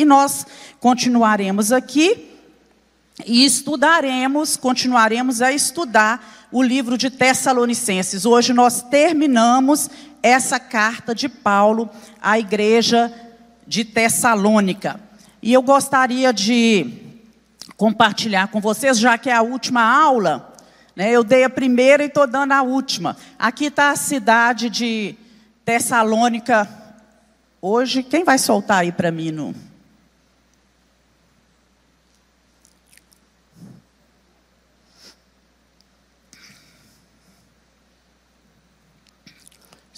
E nós continuaremos aqui e estudaremos, continuaremos a estudar o livro de Tessalonicenses. Hoje nós terminamos essa carta de Paulo à igreja de Tessalônica. E eu gostaria de compartilhar com vocês, já que é a última aula, né, eu dei a primeira e estou dando a última. Aqui está a cidade de Tessalônica. Hoje, quem vai soltar aí para mim no.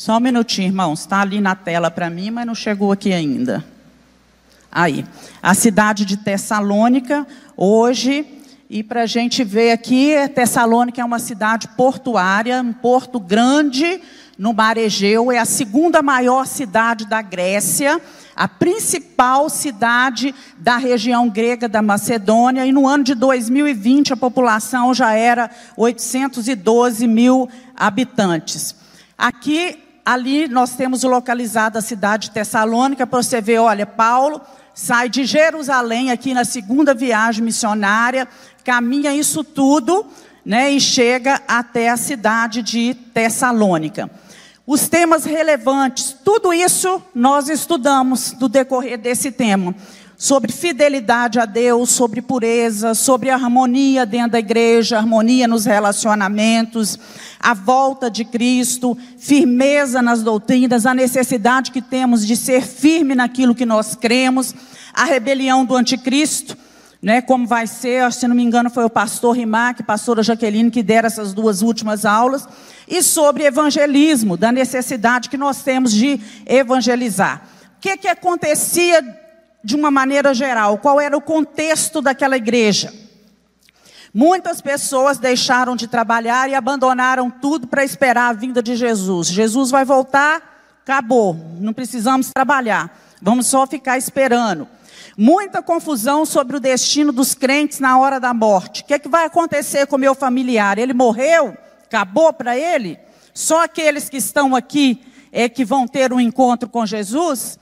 Só um minutinho, irmãos. Está ali na tela para mim, mas não chegou aqui ainda. Aí. A cidade de Tessalônica, hoje, e para a gente ver aqui, Tessalônica é uma cidade portuária, um porto grande no mar Egeu, é a segunda maior cidade da Grécia, a principal cidade da região grega da Macedônia, e no ano de 2020 a população já era 812 mil habitantes. Aqui ali nós temos localizada a cidade de Tessalônica, para você ver, olha, Paulo sai de Jerusalém aqui na segunda viagem missionária, caminha isso tudo, né, e chega até a cidade de Tessalônica. Os temas relevantes, tudo isso nós estudamos no decorrer desse tema sobre fidelidade a Deus, sobre pureza, sobre harmonia dentro da igreja, harmonia nos relacionamentos, a volta de Cristo, firmeza nas doutrinas, a necessidade que temos de ser firme naquilo que nós cremos, a rebelião do anticristo, né, como vai ser, se não me engano, foi o pastor Rimac, pastora Jaqueline, que deram essas duas últimas aulas, e sobre evangelismo, da necessidade que nós temos de evangelizar. O que, que acontecia de uma maneira geral, qual era o contexto daquela igreja. Muitas pessoas deixaram de trabalhar e abandonaram tudo para esperar a vinda de Jesus. Jesus vai voltar, acabou, não precisamos trabalhar, vamos só ficar esperando. Muita confusão sobre o destino dos crentes na hora da morte. O que, é que vai acontecer com o meu familiar? Ele morreu? Acabou para ele? Só aqueles que estão aqui é que vão ter um encontro com Jesus?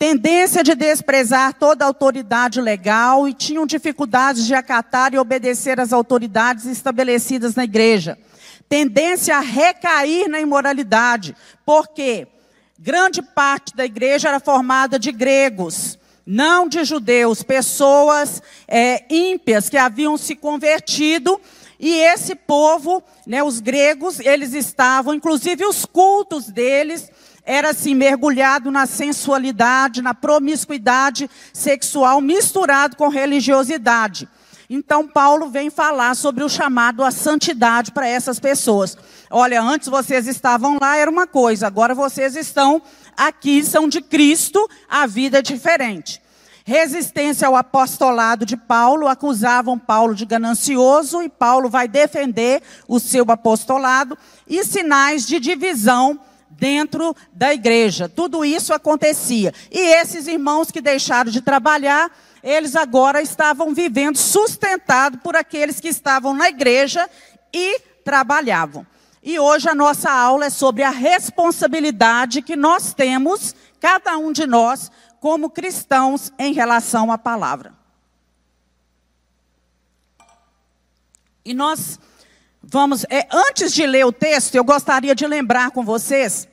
Tendência de desprezar toda autoridade legal e tinham dificuldades de acatar e obedecer às autoridades estabelecidas na igreja. Tendência a recair na imoralidade, porque grande parte da igreja era formada de gregos, não de judeus, pessoas é, ímpias que haviam se convertido. E esse povo, né, os gregos, eles estavam, inclusive os cultos deles, era assim mergulhado na sensualidade, na promiscuidade sexual, misturado com religiosidade. Então Paulo vem falar sobre o chamado à santidade para essas pessoas. Olha, antes vocês estavam lá era uma coisa, agora vocês estão aqui, são de Cristo, a vida é diferente. Resistência ao apostolado de Paulo, acusavam Paulo de ganancioso e Paulo vai defender o seu apostolado e sinais de divisão dentro da igreja. Tudo isso acontecia. E esses irmãos que deixaram de trabalhar, eles agora estavam vivendo sustentados por aqueles que estavam na igreja e trabalhavam. E hoje a nossa aula é sobre a responsabilidade que nós temos, cada um de nós, como cristãos, em relação à palavra. E nós vamos, é, antes de ler o texto, eu gostaria de lembrar com vocês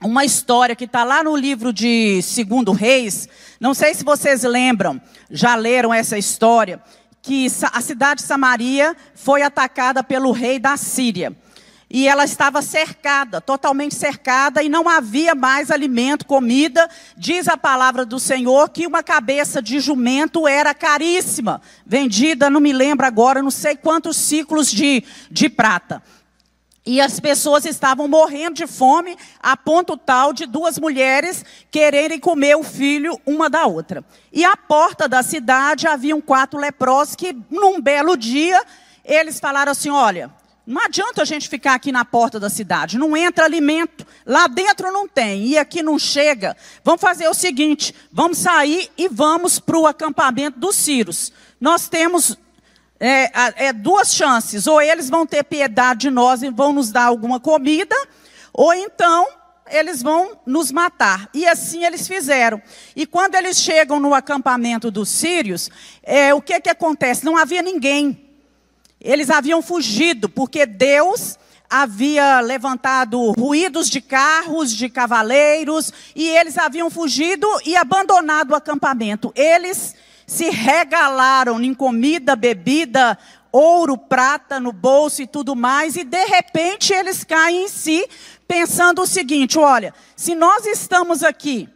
uma história que está lá no livro de Segundo Reis. Não sei se vocês lembram, já leram essa história, que a cidade de Samaria foi atacada pelo rei da Síria. E ela estava cercada, totalmente cercada, e não havia mais alimento, comida. Diz a palavra do Senhor que uma cabeça de jumento era caríssima, vendida, não me lembro agora, não sei quantos ciclos de, de prata. E as pessoas estavam morrendo de fome, a ponto tal de duas mulheres quererem comer o filho uma da outra. E à porta da cidade haviam quatro leprosos que, num belo dia, eles falaram assim: olha, não adianta a gente ficar aqui na porta da cidade, não entra alimento, lá dentro não tem, e aqui não chega. Vamos fazer o seguinte: vamos sair e vamos para o acampamento dos Círios. Nós temos é, é, duas chances. Ou eles vão ter piedade de nós e vão nos dar alguma comida, ou então eles vão nos matar. E assim eles fizeram. E quando eles chegam no acampamento dos sírios, é, o que, que acontece? Não havia ninguém. Eles haviam fugido, porque Deus havia levantado ruídos de carros, de cavaleiros, e eles haviam fugido e abandonado o acampamento. Eles se regalaram em comida, bebida, ouro, prata no bolso e tudo mais, e de repente eles caem em si, pensando o seguinte: olha, se nós estamos aqui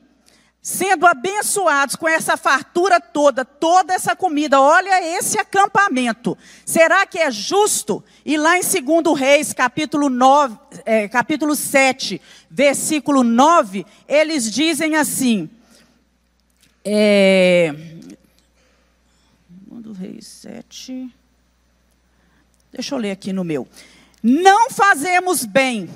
sendo abençoados com essa fartura toda, toda essa comida, olha esse acampamento. Será que é justo? E lá em 2 Reis, capítulo, 9, é, capítulo 7, versículo 9, eles dizem assim. É, 2 Reis 7. Deixa eu ler aqui no meu. Não fazemos bem.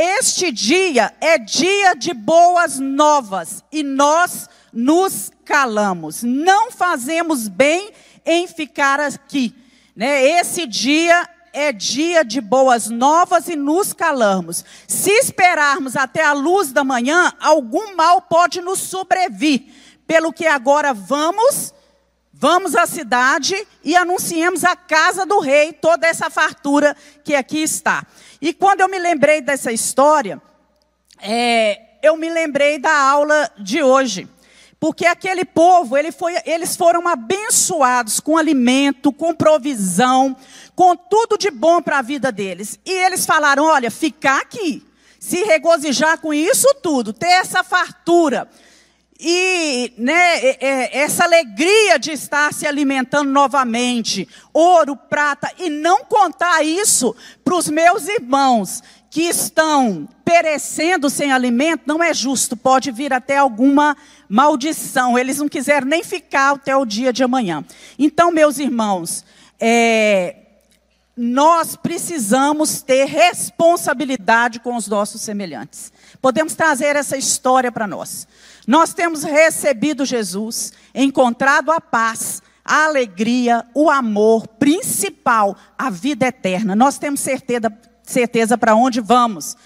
Este dia é dia de boas novas e nós nos calamos. Não fazemos bem em ficar aqui. Né? Esse dia é dia de boas novas e nos calamos. Se esperarmos até a luz da manhã, algum mal pode nos sobrevir. Pelo que agora vamos Vamos à cidade e anunciemos a casa do rei toda essa fartura que aqui está. E quando eu me lembrei dessa história, é, eu me lembrei da aula de hoje. Porque aquele povo, ele foi, eles foram abençoados com alimento, com provisão, com tudo de bom para a vida deles. E eles falaram: olha, ficar aqui, se regozijar com isso tudo, ter essa fartura e né, essa alegria de estar se alimentando novamente, ouro, prata, e não contar isso para os meus irmãos que estão perecendo sem alimento, não é justo, pode vir até alguma maldição. Eles não quiseram nem ficar até o dia de amanhã. Então, meus irmãos, é, nós precisamos ter responsabilidade com os nossos semelhantes. Podemos trazer essa história para nós. Nós temos recebido Jesus, encontrado a paz, a alegria, o amor, principal, a vida eterna. Nós temos certeza, certeza para onde vamos.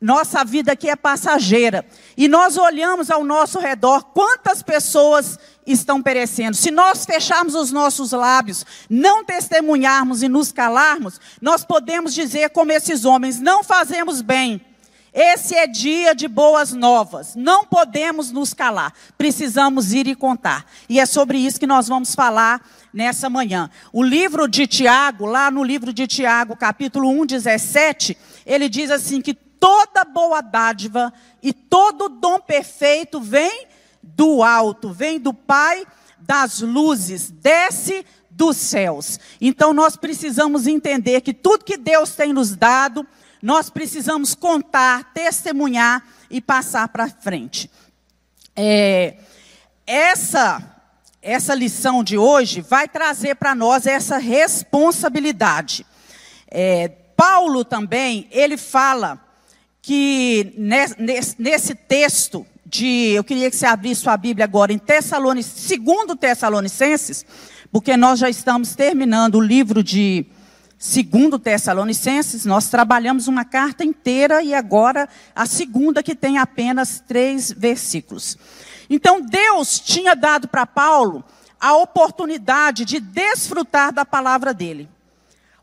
Nossa vida aqui é passageira. E nós olhamos ao nosso redor, quantas pessoas estão perecendo. Se nós fecharmos os nossos lábios, não testemunharmos e nos calarmos, nós podemos dizer como esses homens: não fazemos bem esse é dia de boas novas. Não podemos nos calar. Precisamos ir e contar. E é sobre isso que nós vamos falar nessa manhã. O livro de Tiago, lá no livro de Tiago, capítulo 1, 17, ele diz assim: que toda boa dádiva e todo dom perfeito vem do alto, vem do Pai das luzes, desce dos céus. Então nós precisamos entender que tudo que Deus tem nos dado, nós precisamos contar, testemunhar e passar para frente. É, essa, essa lição de hoje vai trazer para nós essa responsabilidade. É, Paulo também, ele fala que nesse, nesse texto de, eu queria que você abrisse sua Bíblia agora em Tessalonicenses, segundo Tessalonicenses, porque nós já estamos terminando o livro de Segundo Tessalonicenses, nós trabalhamos uma carta inteira e agora a segunda que tem apenas três versículos. Então Deus tinha dado para Paulo a oportunidade de desfrutar da palavra dele.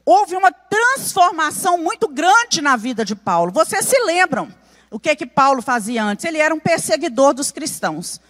Houve uma transformação muito grande na vida de Paulo. Vocês se lembram o que que Paulo fazia antes? Ele era um perseguidor dos cristãos.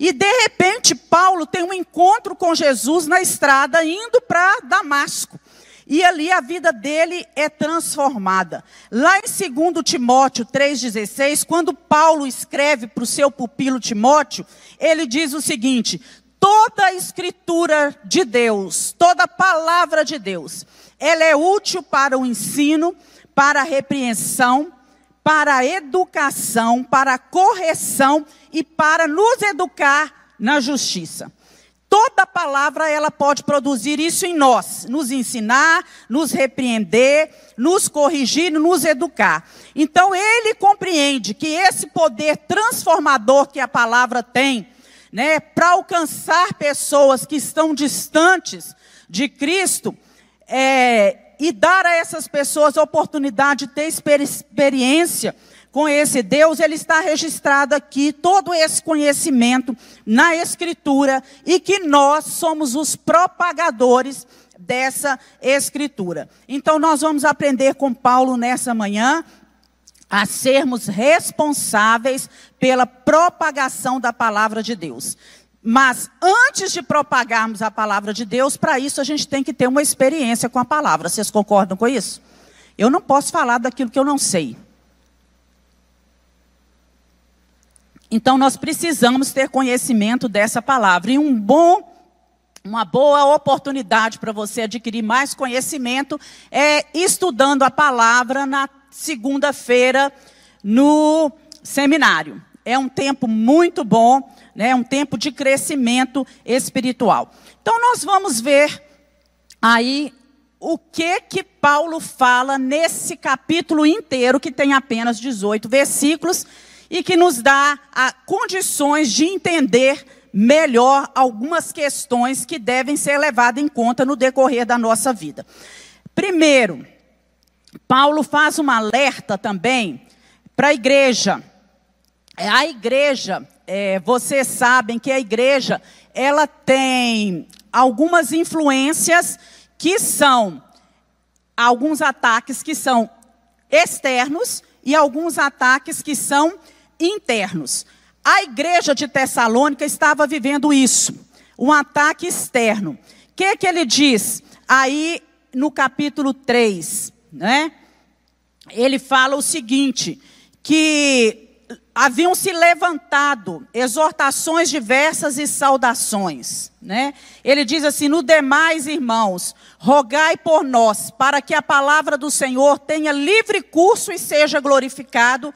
E de repente Paulo tem um encontro com Jesus na estrada indo para Damasco. E ali a vida dele é transformada. Lá em 2 Timóteo 3,16, quando Paulo escreve para o seu pupilo Timóteo, ele diz o seguinte: toda a escritura de Deus, toda a palavra de Deus, ela é útil para o ensino, para a repreensão, para a educação, para a correção e para nos educar na justiça toda palavra ela pode produzir isso em nós, nos ensinar, nos repreender, nos corrigir, nos educar. Então ele compreende que esse poder transformador que a palavra tem, né, para alcançar pessoas que estão distantes de Cristo, é, e dar a essas pessoas a oportunidade de ter experiência com esse Deus, ele está registrado aqui, todo esse conhecimento na Escritura, e que nós somos os propagadores dessa Escritura. Então, nós vamos aprender com Paulo nessa manhã a sermos responsáveis pela propagação da palavra de Deus. Mas antes de propagarmos a palavra de Deus, para isso a gente tem que ter uma experiência com a palavra. Vocês concordam com isso? Eu não posso falar daquilo que eu não sei. Então nós precisamos ter conhecimento dessa palavra. E um bom, uma boa oportunidade para você adquirir mais conhecimento é estudando a palavra na segunda-feira no seminário. É um tempo muito bom, né? É um tempo de crescimento espiritual. Então nós vamos ver aí o que que Paulo fala nesse capítulo inteiro que tem apenas 18 versículos e que nos dá a, condições de entender melhor algumas questões que devem ser levadas em conta no decorrer da nossa vida. Primeiro, Paulo faz uma alerta também para a igreja. É, a igreja, é, vocês sabem que a igreja, ela tem algumas influências que são, alguns ataques que são externos e alguns ataques que são internos. A igreja de Tessalônica estava vivendo isso, um ataque externo. O que, que ele diz aí no capítulo 3, né? Ele fala o seguinte, que haviam se levantado exortações diversas e saudações, né? Ele diz assim: "No demais, irmãos, rogai por nós, para que a palavra do Senhor tenha livre curso e seja glorificado,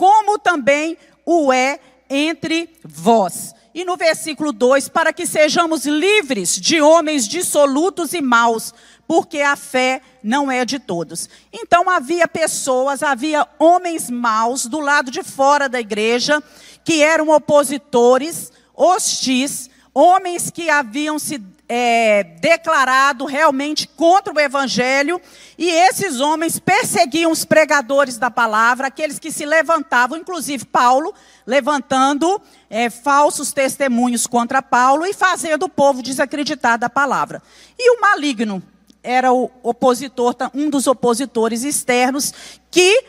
como também o é entre vós. E no versículo 2, para que sejamos livres de homens dissolutos e maus, porque a fé não é de todos. Então havia pessoas, havia homens maus do lado de fora da igreja, que eram opositores, hostis, homens que haviam se é, declarado realmente contra o evangelho, e esses homens perseguiam os pregadores da palavra, aqueles que se levantavam, inclusive Paulo, levantando é, falsos testemunhos contra Paulo e fazendo o povo desacreditar da palavra. E o maligno era o opositor, um dos opositores externos, que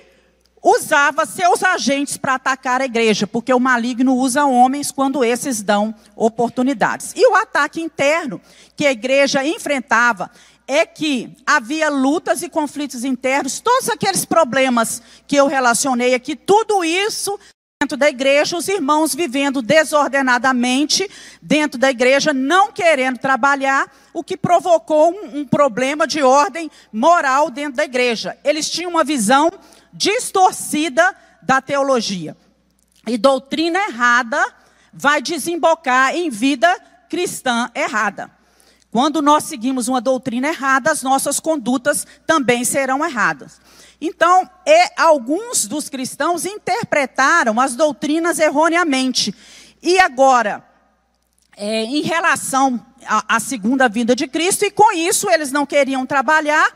usava seus agentes para atacar a igreja, porque o maligno usa homens quando esses dão oportunidades. E o ataque interno que a igreja enfrentava é que havia lutas e conflitos internos, todos aqueles problemas que eu relacionei aqui, tudo isso dentro da igreja, os irmãos vivendo desordenadamente dentro da igreja, não querendo trabalhar, o que provocou um, um problema de ordem moral dentro da igreja. Eles tinham uma visão distorcida da teologia. E doutrina errada vai desembocar em vida cristã errada. Quando nós seguimos uma doutrina errada, as nossas condutas também serão erradas. Então, é, alguns dos cristãos interpretaram as doutrinas erroneamente. E agora, é, em relação à, à segunda vinda de Cristo, e com isso eles não queriam trabalhar,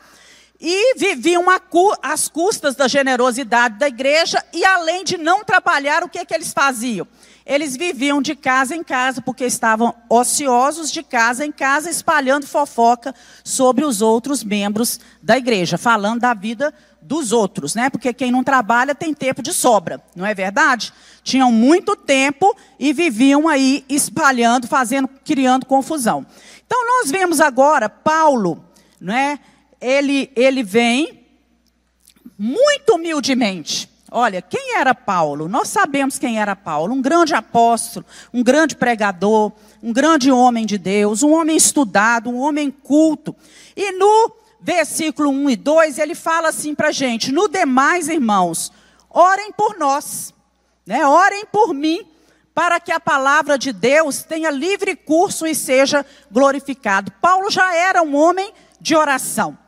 e viviam às custas da generosidade da igreja, e além de não trabalhar, o que, que eles faziam? Eles viviam de casa em casa, porque estavam ociosos de casa em casa, espalhando fofoca sobre os outros membros da igreja, falando da vida dos outros, né? Porque quem não trabalha tem tempo de sobra, não é verdade? Tinham muito tempo e viviam aí espalhando, fazendo, criando confusão. Então nós vemos agora Paulo, não é? Ele, ele vem muito humildemente. Olha, quem era Paulo? Nós sabemos quem era Paulo, um grande apóstolo, um grande pregador, um grande homem de Deus, um homem estudado, um homem culto. E no versículo 1 e 2, ele fala assim para a gente: No demais, irmãos, orem por nós, né? orem por mim, para que a palavra de Deus tenha livre curso e seja glorificado. Paulo já era um homem de oração.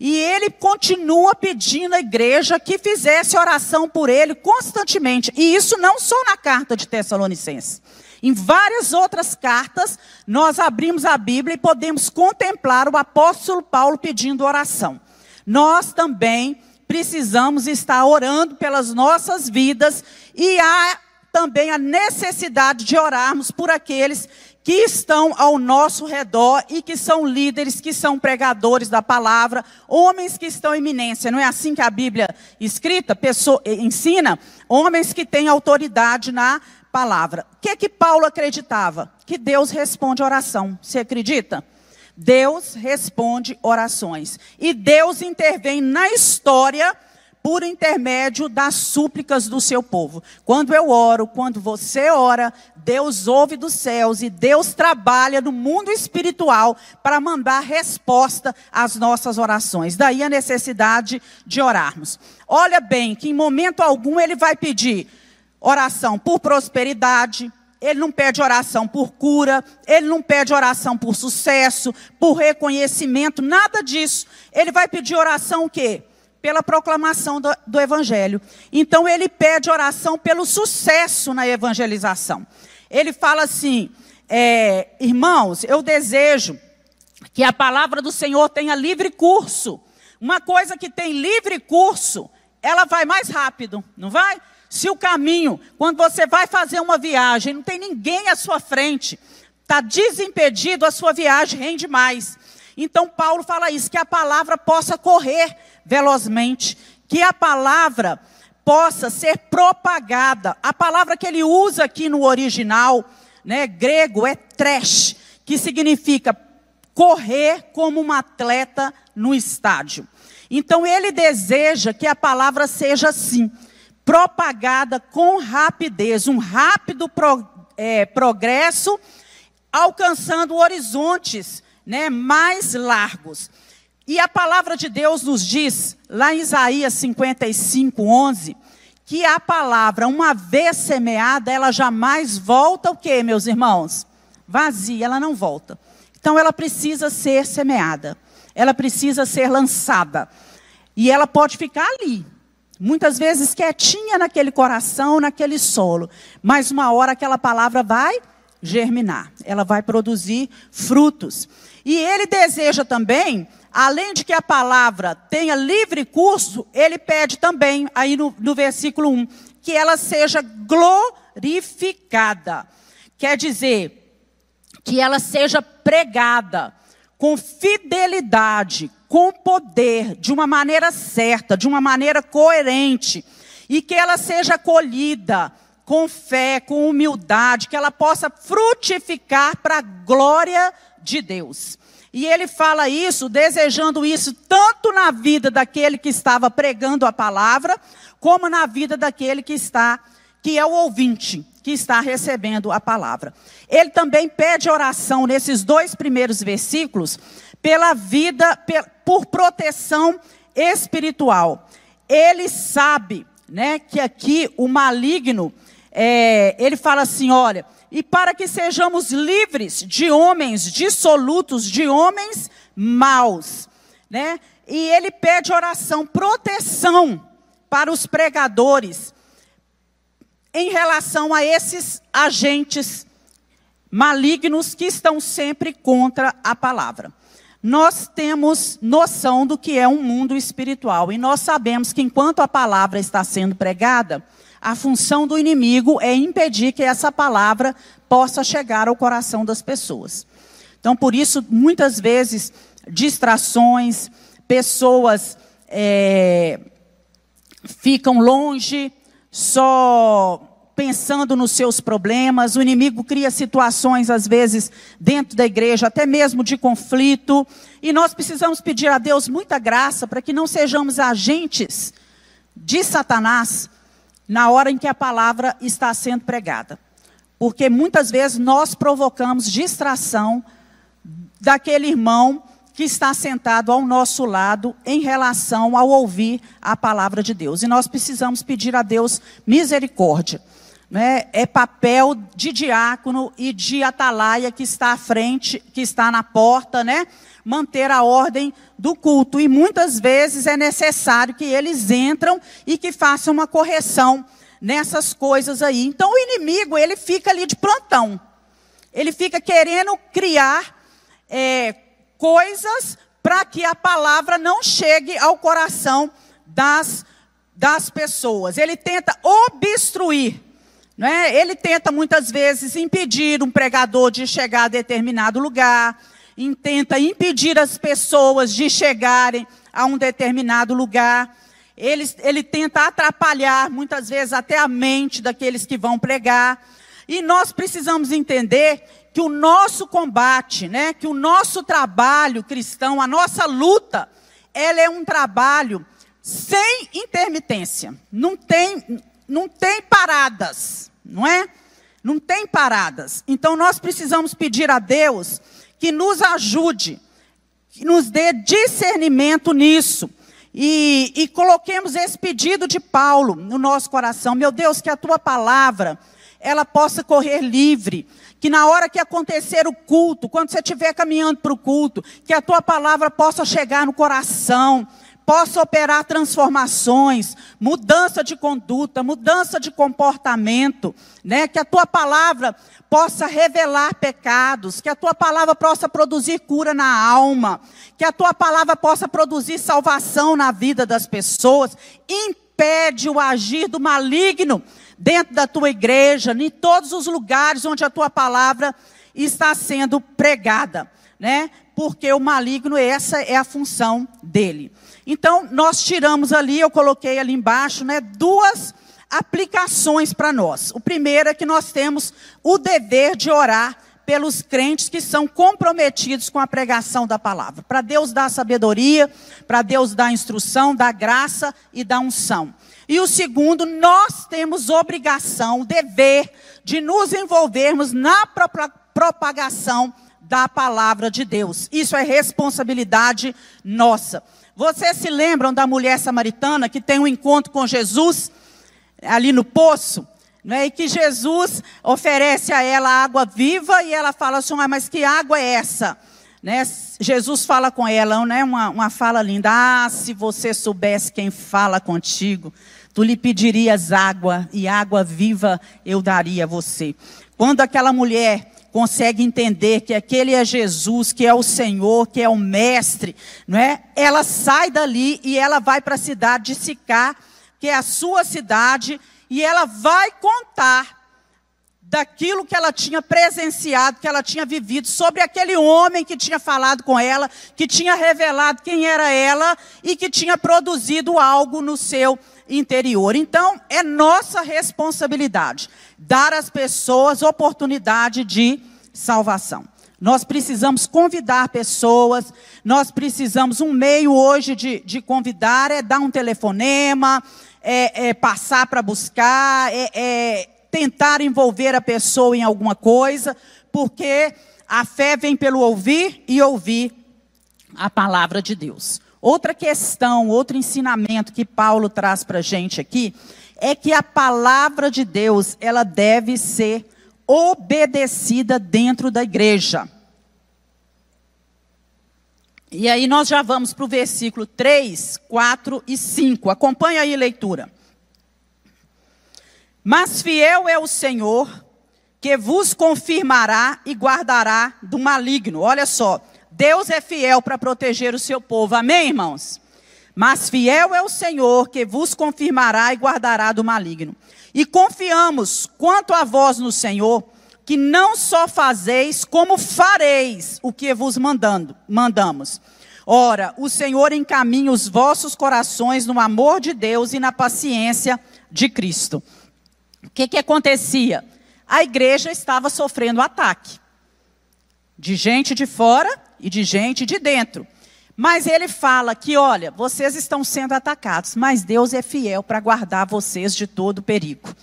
E ele continua pedindo à igreja que fizesse oração por ele constantemente. E isso não só na carta de Tessalonicenses. Em várias outras cartas, nós abrimos a Bíblia e podemos contemplar o apóstolo Paulo pedindo oração. Nós também precisamos estar orando pelas nossas vidas e há também a necessidade de orarmos por aqueles que estão ao nosso redor e que são líderes, que são pregadores da palavra, homens que estão em eminência. Não é assim que a Bíblia escrita pessoa, ensina? Homens que têm autoridade na palavra. O que é que Paulo acreditava? Que Deus responde oração. Você acredita? Deus responde orações. E Deus intervém na história por intermédio das súplicas do seu povo. Quando eu oro, quando você ora, Deus ouve dos céus e Deus trabalha no mundo espiritual para mandar resposta às nossas orações. Daí a necessidade de orarmos. Olha bem, que em momento algum ele vai pedir oração por prosperidade, ele não pede oração por cura, ele não pede oração por sucesso, por reconhecimento, nada disso. Ele vai pedir oração o quê? Pela proclamação do, do evangelho. Então ele pede oração pelo sucesso na evangelização. Ele fala assim: é, irmãos, eu desejo que a palavra do Senhor tenha livre curso. Uma coisa que tem livre curso, ela vai mais rápido, não vai? Se o caminho, quando você vai fazer uma viagem, não tem ninguém à sua frente, está desimpedido, a sua viagem rende mais. Então Paulo fala isso, que a palavra possa correr velozmente, que a palavra possa ser propagada. A palavra que ele usa aqui no original, né, grego, é trash, que significa correr como um atleta no estádio. Então ele deseja que a palavra seja assim propagada com rapidez, um rápido pro, é, progresso, alcançando horizontes né, mais largos. E a palavra de Deus nos diz, lá em Isaías 55, 11, que a palavra, uma vez semeada, ela jamais volta o quê, meus irmãos? Vazia, ela não volta. Então ela precisa ser semeada, ela precisa ser lançada. E ela pode ficar ali, Muitas vezes quietinha naquele coração, naquele solo. Mas uma hora aquela palavra vai germinar. Ela vai produzir frutos. E ele deseja também, além de que a palavra tenha livre curso, ele pede também, aí no, no versículo 1, que ela seja glorificada. Quer dizer, que ela seja pregada com fidelidade, com poder, de uma maneira certa, de uma maneira coerente, e que ela seja acolhida com fé, com humildade, que ela possa frutificar para a glória de Deus. E ele fala isso, desejando isso tanto na vida daquele que estava pregando a palavra, como na vida daquele que está, que é o ouvinte, que está recebendo a palavra. Ele também pede oração nesses dois primeiros versículos pela vida, por proteção espiritual. Ele sabe, né, que aqui o maligno, é, ele fala assim, olha, e para que sejamos livres de homens dissolutos, de homens maus, né? E ele pede oração, proteção para os pregadores em relação a esses agentes malignos que estão sempre contra a palavra nós temos noção do que é um mundo espiritual. E nós sabemos que enquanto a palavra está sendo pregada, a função do inimigo é impedir que essa palavra possa chegar ao coração das pessoas. Então, por isso, muitas vezes, distrações, pessoas é, ficam longe, só pensando nos seus problemas, o inimigo cria situações, às vezes, dentro da igreja, até mesmo de conflito, e nós precisamos pedir a Deus muita graça para que não sejamos agentes de Satanás na hora em que a palavra está sendo pregada. Porque muitas vezes nós provocamos distração daquele irmão que está sentado ao nosso lado em relação ao ouvir a palavra de Deus. E nós precisamos pedir a Deus misericórdia né, é papel de diácono e de atalaia que está à frente, que está na porta, né, manter a ordem do culto. E muitas vezes é necessário que eles entram e que façam uma correção nessas coisas aí. Então o inimigo, ele fica ali de plantão. Ele fica querendo criar é, coisas para que a palavra não chegue ao coração das, das pessoas. Ele tenta obstruir. Né? Ele tenta muitas vezes impedir um pregador de chegar a determinado lugar, tenta impedir as pessoas de chegarem a um determinado lugar. Ele, ele tenta atrapalhar, muitas vezes, até a mente daqueles que vão pregar. E nós precisamos entender que o nosso combate, né, que o nosso trabalho cristão, a nossa luta, ela é um trabalho sem intermitência. Não tem, não tem paradas, não é? Não tem paradas. Então nós precisamos pedir a Deus que nos ajude, que nos dê discernimento nisso. E, e coloquemos esse pedido de Paulo no nosso coração. Meu Deus, que a tua palavra ela possa correr livre. Que na hora que acontecer o culto, quando você estiver caminhando para o culto, que a tua palavra possa chegar no coração, possa operar transformações, mudança de conduta, mudança de comportamento, né? Que a tua palavra possa revelar pecados, que a tua palavra possa produzir cura na alma, que a tua palavra possa produzir salvação na vida das pessoas, impede o agir do maligno dentro da tua igreja, em todos os lugares onde a tua palavra está sendo pregada, né? Porque o maligno, essa é a função dele. Então, nós tiramos ali, eu coloquei ali embaixo, né, duas aplicações para nós. O primeiro é que nós temos o dever de orar pelos crentes que são comprometidos com a pregação da palavra. Para Deus dar sabedoria, para Deus dar instrução, dar graça e dar unção. E o segundo, nós temos obrigação, dever de nos envolvermos na propagação da palavra de Deus. Isso é responsabilidade nossa. Vocês se lembram da mulher samaritana que tem um encontro com Jesus ali no poço? Né, e que Jesus oferece a ela água viva e ela fala assim: ah, mas que água é essa? Né, Jesus fala com ela, né, uma, uma fala linda: Ah, se você soubesse quem fala contigo, tu lhe pedirias água, e água viva eu daria a você. Quando aquela mulher consegue entender que aquele é Jesus, que é o Senhor, que é o Mestre, não é? Ela sai dali e ela vai para a cidade de Sicá, que é a sua cidade, e ela vai contar daquilo que ela tinha presenciado, que ela tinha vivido, sobre aquele homem que tinha falado com ela, que tinha revelado quem era ela e que tinha produzido algo no seu interior. Então, é nossa responsabilidade dar às pessoas oportunidade de salvação. Nós precisamos convidar pessoas, nós precisamos, um meio hoje de, de convidar é dar um telefonema, é, é passar para buscar, é, é tentar envolver a pessoa em alguma coisa, porque a fé vem pelo ouvir e ouvir a palavra de Deus. Outra questão, outro ensinamento que Paulo traz para a gente aqui, é que a palavra de Deus, ela deve ser obedecida dentro da igreja. E aí nós já vamos para o versículo 3, 4 e 5. Acompanha aí a leitura. Mas fiel é o Senhor, que vos confirmará e guardará do maligno. Olha só, Deus é fiel para proteger o seu povo. Amém, irmãos? Mas fiel é o Senhor, que vos confirmará e guardará do maligno. E confiamos, quanto a vós no Senhor, que não só fazeis, como fareis o que vos mandando, mandamos. Ora, o Senhor encaminha os vossos corações no amor de Deus e na paciência de Cristo. O que, que acontecia? A igreja estava sofrendo ataque de gente de fora e de gente de dentro. Mas ele fala que, olha, vocês estão sendo atacados, mas Deus é fiel para guardar vocês de todo perigo.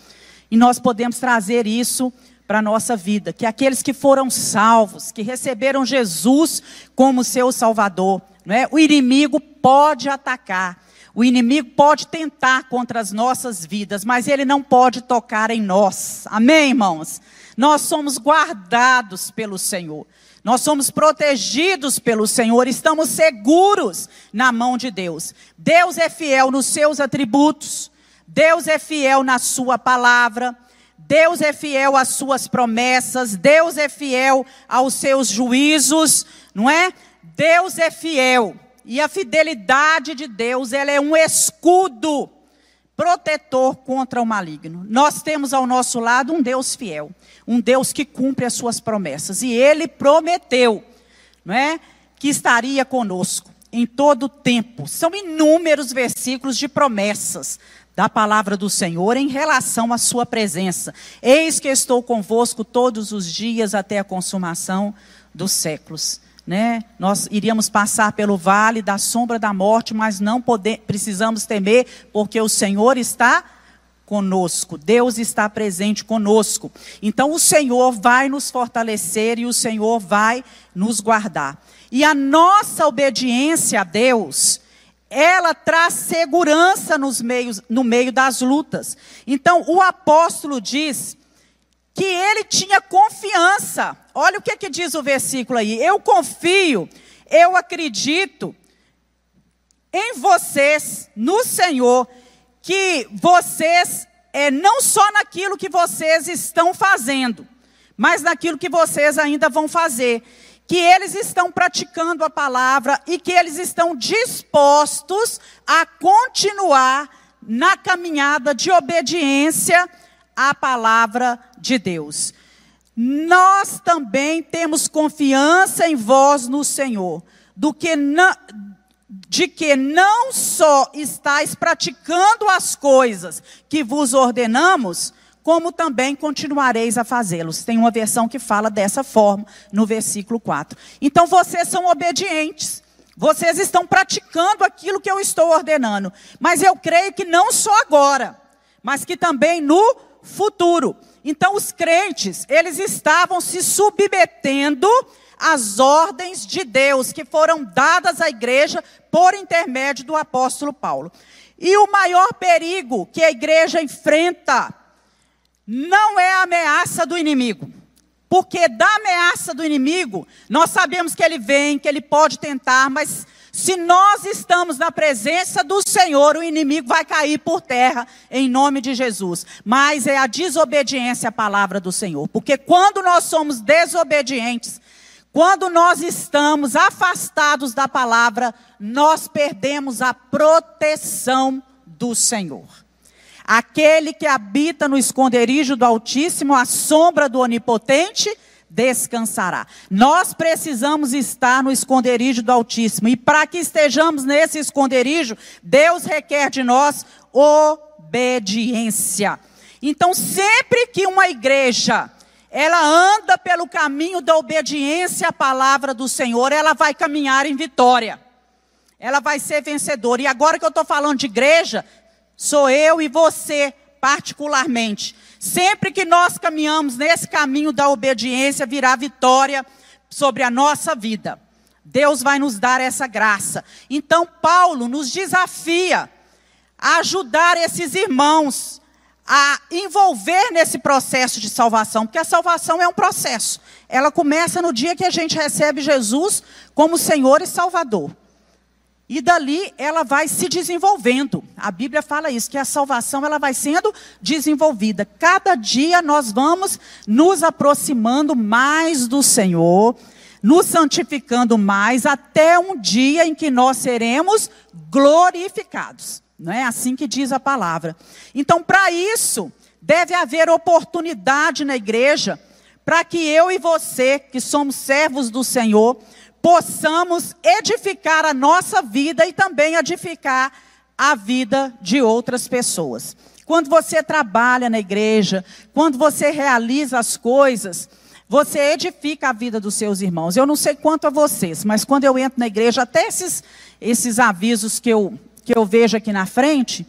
E nós podemos trazer isso para a nossa vida, que aqueles que foram salvos, que receberam Jesus como seu Salvador, não é? o inimigo pode atacar, o inimigo pode tentar contra as nossas vidas, mas ele não pode tocar em nós. Amém, irmãos? Nós somos guardados pelo Senhor. Nós somos protegidos pelo Senhor, estamos seguros na mão de Deus. Deus é fiel nos seus atributos, Deus é fiel na sua palavra, Deus é fiel às suas promessas, Deus é fiel aos seus juízos, não é? Deus é fiel. e a fidelidade de Deus, ela é um escudo protetor contra o maligno. Nós temos ao nosso lado um Deus fiel, um Deus que cumpre as suas promessas, e ele prometeu, não é, que estaria conosco em todo o tempo. São inúmeros versículos de promessas da palavra do Senhor em relação à sua presença. Eis que estou convosco todos os dias até a consumação dos séculos. Né? Nós iríamos passar pelo vale da sombra da morte, mas não precisamos temer, porque o Senhor está conosco. Deus está presente conosco. Então o Senhor vai nos fortalecer e o Senhor vai nos guardar. E a nossa obediência a Deus, ela traz segurança nos meios, no meio das lutas. Então, o apóstolo diz que ele tinha confiança. Olha o que, que diz o versículo aí. Eu confio, eu acredito em vocês, no Senhor, que vocês, é, não só naquilo que vocês estão fazendo, mas naquilo que vocês ainda vão fazer que eles estão praticando a palavra e que eles estão dispostos a continuar na caminhada de obediência à palavra de Deus. Nós também temos confiança em vós no Senhor, do que não, de que não só estáis praticando as coisas que vos ordenamos, como também continuareis a fazê-los. Tem uma versão que fala dessa forma, no versículo 4. Então vocês são obedientes. Vocês estão praticando aquilo que eu estou ordenando. Mas eu creio que não só agora, mas que também no futuro. Então os crentes, eles estavam se submetendo às ordens de Deus que foram dadas à igreja por intermédio do apóstolo Paulo. E o maior perigo que a igreja enfrenta não é a ameaça do inimigo. Porque da ameaça do inimigo, nós sabemos que ele vem, que ele pode tentar, mas se nós estamos na presença do Senhor, o inimigo vai cair por terra em nome de Jesus. Mas é a desobediência à palavra do Senhor. Porque quando nós somos desobedientes, quando nós estamos afastados da palavra, nós perdemos a proteção do Senhor. Aquele que habita no esconderijo do Altíssimo, à sombra do Onipotente, descansará. Nós precisamos estar no esconderijo do Altíssimo. E para que estejamos nesse esconderijo, Deus requer de nós obediência. Então, sempre que uma igreja ela anda pelo caminho da obediência à palavra do Senhor, ela vai caminhar em vitória. Ela vai ser vencedora. E agora que eu estou falando de igreja, sou eu e você, particularmente. Sempre que nós caminhamos nesse caminho da obediência, virá vitória sobre a nossa vida. Deus vai nos dar essa graça. Então, Paulo nos desafia a ajudar esses irmãos a envolver nesse processo de salvação, porque a salvação é um processo. Ela começa no dia que a gente recebe Jesus como Senhor e Salvador. E dali ela vai se desenvolvendo. A Bíblia fala isso, que a salvação ela vai sendo desenvolvida. Cada dia nós vamos nos aproximando mais do Senhor, nos santificando mais, até um dia em que nós seremos glorificados. Não é assim que diz a palavra. Então, para isso, deve haver oportunidade na igreja, para que eu e você, que somos servos do Senhor, possamos edificar a nossa vida e também edificar a vida de outras pessoas. Quando você trabalha na igreja, quando você realiza as coisas, você edifica a vida dos seus irmãos. Eu não sei quanto a vocês, mas quando eu entro na igreja, até esses, esses avisos que eu, que eu vejo aqui na frente,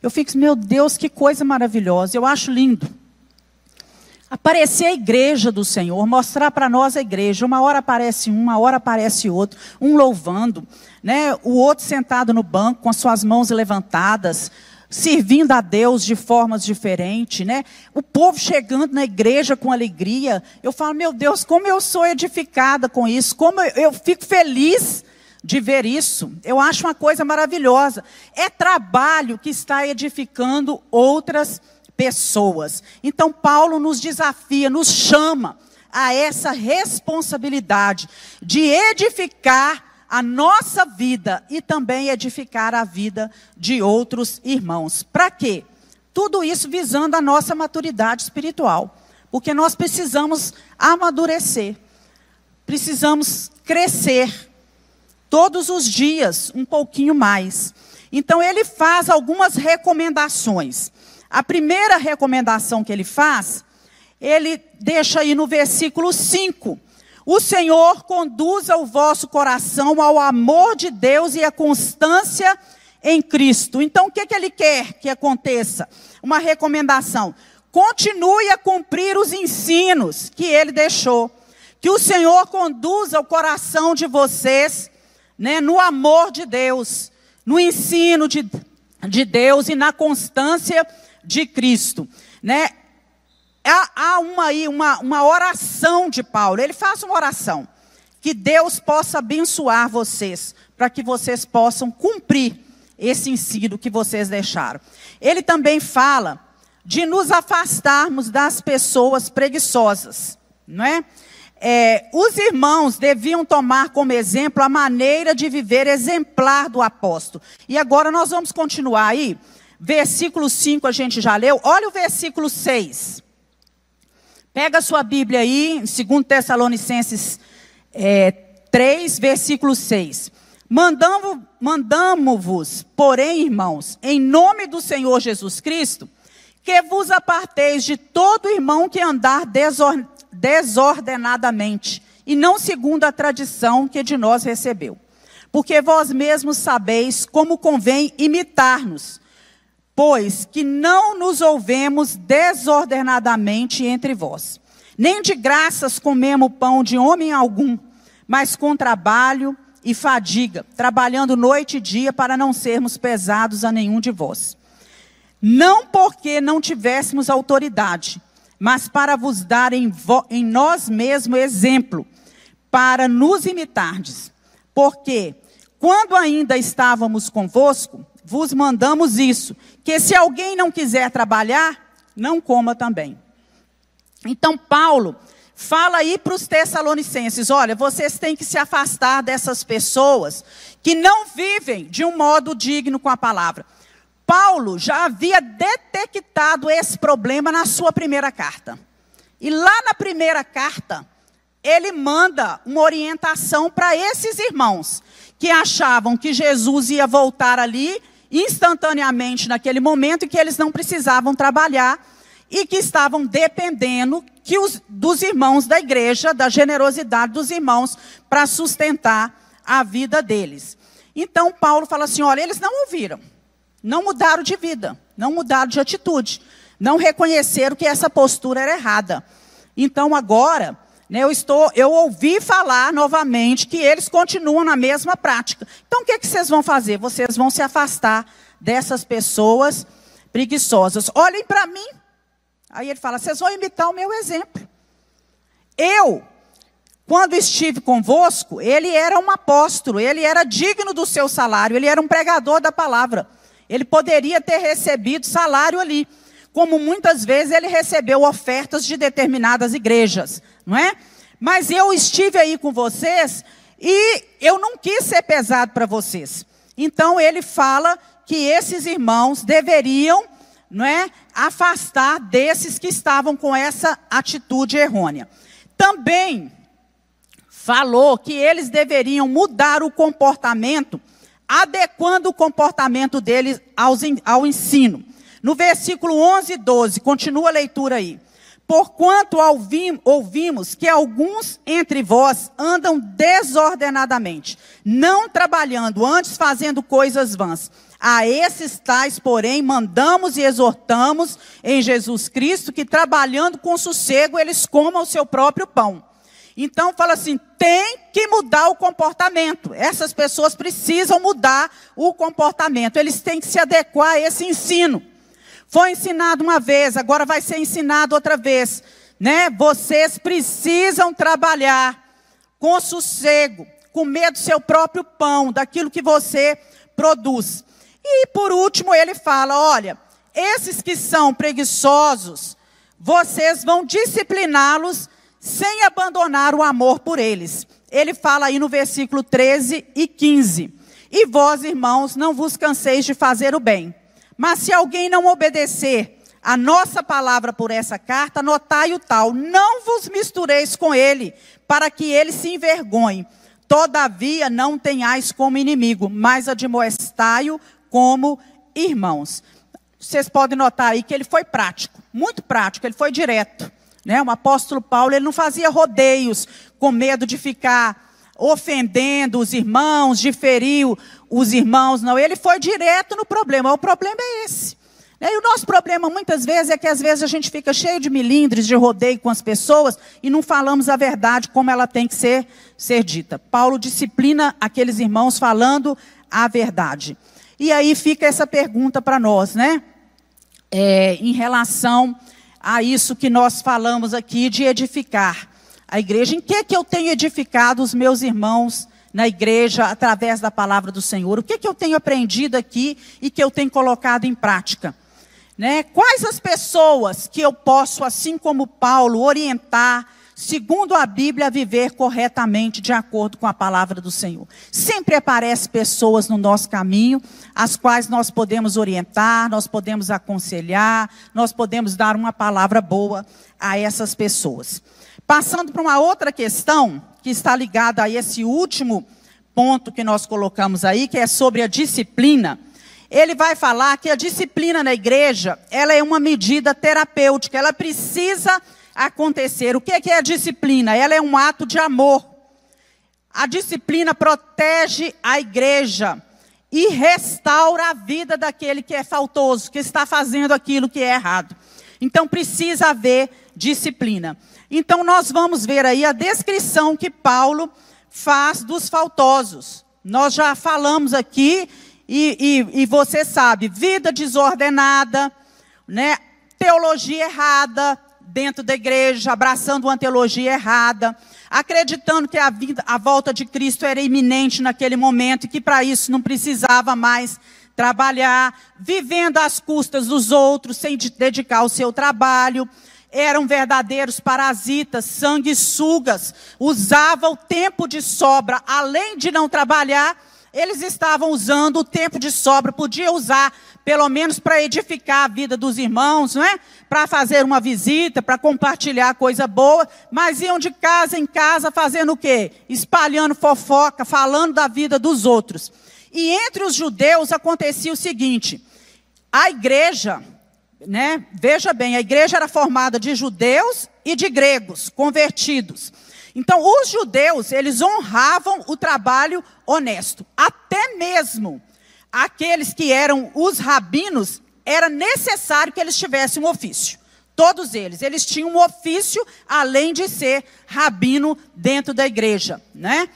eu fico, meu Deus, que coisa maravilhosa, eu acho lindo aparecer a igreja do Senhor, mostrar para nós a igreja. Uma hora aparece um, uma hora aparece outro, um louvando, né? o outro sentado no banco com as suas mãos levantadas, servindo a Deus de formas diferentes, né? O povo chegando na igreja com alegria. Eu falo, meu Deus, como eu sou edificada com isso, como eu, eu fico feliz de ver isso. Eu acho uma coisa maravilhosa. É trabalho que está edificando outras pessoas pessoas. Então, Paulo nos desafia, nos chama a essa responsabilidade de edificar a nossa vida e também edificar a vida de outros irmãos. Para quê? Tudo isso visando a nossa maturidade espiritual. Porque nós precisamos amadurecer, precisamos crescer todos os dias um pouquinho mais. Então ele faz algumas recomendações. A primeira recomendação que ele faz, ele deixa aí no versículo 5. O Senhor conduza o vosso coração ao amor de Deus e à constância em Cristo. Então, o que, que ele quer que aconteça? Uma recomendação. Continue a cumprir os ensinos que ele deixou. Que o Senhor conduza o coração de vocês né, no amor de Deus, no ensino de, de Deus e na constância de Cristo. Né? Há, uma, aí, uma, uma oração de Paulo. Ele faz uma oração. Que Deus possa abençoar vocês, para que vocês possam cumprir esse ensino que vocês deixaram. Ele também fala de nos afastarmos das pessoas preguiçosas, não é? é? Os irmãos deviam tomar como exemplo a maneira de viver exemplar do apóstolo. E agora nós vamos continuar aí. Versículo 5 a gente já leu. Olha o versículo 6. Pega sua Bíblia aí, em 2 Tessalonicenses é, 3, versículo 6. Mandamos-vos, mandamos porém, irmãos, em nome do Senhor Jesus Cristo, que vos aparteis de todo irmão que andar desordenadamente, e não segundo a tradição que de nós recebeu. Porque vós mesmos sabeis como convém imitar-nos, pois que não nos ouvemos desordenadamente entre vós. Nem de graças comemos pão de homem algum, mas com trabalho e fadiga, trabalhando noite e dia para não sermos pesados a nenhum de vós não porque não tivéssemos autoridade, mas para vos dar em, em nós mesmos exemplo, para nos imitardes. Porque, quando ainda estávamos convosco, vos mandamos isso, que se alguém não quiser trabalhar, não coma também. Então, Paulo fala aí para os tessalonicenses: olha, vocês têm que se afastar dessas pessoas que não vivem de um modo digno com a palavra. Paulo já havia detectado esse problema na sua primeira carta. E lá na primeira carta, ele manda uma orientação para esses irmãos que achavam que Jesus ia voltar ali instantaneamente naquele momento e que eles não precisavam trabalhar e que estavam dependendo que os, dos irmãos da igreja, da generosidade dos irmãos para sustentar a vida deles. Então Paulo fala assim: olha, eles não ouviram. Não mudaram de vida, não mudaram de atitude, não reconheceram que essa postura era errada. Então agora, eu estou, eu ouvi falar novamente que eles continuam na mesma prática. Então o que, é que vocês vão fazer? Vocês vão se afastar dessas pessoas preguiçosas. Olhem para mim. Aí ele fala: vocês vão imitar o meu exemplo. Eu, quando estive convosco, ele era um apóstolo, ele era digno do seu salário, ele era um pregador da palavra. Ele poderia ter recebido salário ali, como muitas vezes ele recebeu ofertas de determinadas igrejas, não é? Mas eu estive aí com vocês e eu não quis ser pesado para vocês. Então ele fala que esses irmãos deveriam, não é, afastar desses que estavam com essa atitude errônea. Também falou que eles deveriam mudar o comportamento adequando o comportamento deles ao ensino. No versículo 11 e 12, continua a leitura aí. Porquanto ouvimos que alguns entre vós andam desordenadamente, não trabalhando, antes fazendo coisas vãs. A esses tais, porém, mandamos e exortamos em Jesus Cristo que, trabalhando com sossego, eles comam o seu próprio pão. Então fala assim, tem que mudar o comportamento. Essas pessoas precisam mudar o comportamento. Eles têm que se adequar a esse ensino. Foi ensinado uma vez, agora vai ser ensinado outra vez, né? Vocês precisam trabalhar com sossego, comer do seu próprio pão, daquilo que você produz. E por último, ele fala: olha, esses que são preguiçosos, vocês vão discipliná-los sem abandonar o amor por eles. ele fala aí no versículo 13 e 15: E vós, irmãos, não vos canseis de fazer o bem. Mas se alguém não obedecer a nossa palavra por essa carta, notai o tal: não vos mistureis com ele, para que ele se envergonhe. Todavia não tenhais como inimigo, mas admoestai-o como irmãos. Vocês podem notar aí que ele foi prático, muito prático, ele foi direto. Né? O apóstolo Paulo ele não fazia rodeios com medo de ficar ofendendo os irmãos, de ferir os irmãos, não. Ele foi direto no problema. O problema é esse. E o nosso problema muitas vezes é que às vezes a gente fica cheio de milindres, de rodeio com as pessoas e não falamos a verdade como ela tem que ser, ser dita. Paulo disciplina aqueles irmãos falando a verdade. E aí fica essa pergunta para nós, né? É, em relação a isso que nós falamos aqui de edificar a igreja. Em que, que eu tenho edificado os meus irmãos na igreja através da palavra do Senhor? O que, que eu tenho aprendido aqui e que eu tenho colocado em prática? Né? Quais as pessoas que eu posso, assim como Paulo, orientar, segundo a Bíblia, a viver corretamente de acordo com a palavra do Senhor? Sempre aparecem pessoas no nosso caminho, as quais nós podemos orientar, nós podemos aconselhar, nós podemos dar uma palavra boa a essas pessoas. Passando para uma outra questão, que está ligada a esse último ponto que nós colocamos aí, que é sobre a disciplina ele vai falar que a disciplina na igreja, ela é uma medida terapêutica, ela precisa acontecer. O que é a disciplina? Ela é um ato de amor. A disciplina protege a igreja e restaura a vida daquele que é faltoso, que está fazendo aquilo que é errado. Então precisa haver disciplina. Então nós vamos ver aí a descrição que Paulo faz dos faltosos. Nós já falamos aqui e, e, e você sabe, vida desordenada, né? teologia errada dentro da igreja, abraçando uma teologia errada, acreditando que a, vida, a volta de Cristo era iminente naquele momento e que para isso não precisava mais trabalhar, vivendo às custas dos outros, sem dedicar ao seu trabalho. Eram verdadeiros parasitas, sanguessugas, usavam o tempo de sobra, além de não trabalhar, eles estavam usando o tempo de sobra, podia usar pelo menos para edificar a vida dos irmãos, não é? Para fazer uma visita, para compartilhar coisa boa, mas iam de casa em casa fazendo o quê? Espalhando fofoca, falando da vida dos outros. E entre os judeus acontecia o seguinte: a igreja, né? Veja bem, a igreja era formada de judeus e de gregos convertidos. Então, os judeus, eles honravam o trabalho honesto. Até mesmo aqueles que eram os rabinos, era necessário que eles tivessem um ofício. Todos eles, eles tinham um ofício além de ser rabino dentro da igreja, né?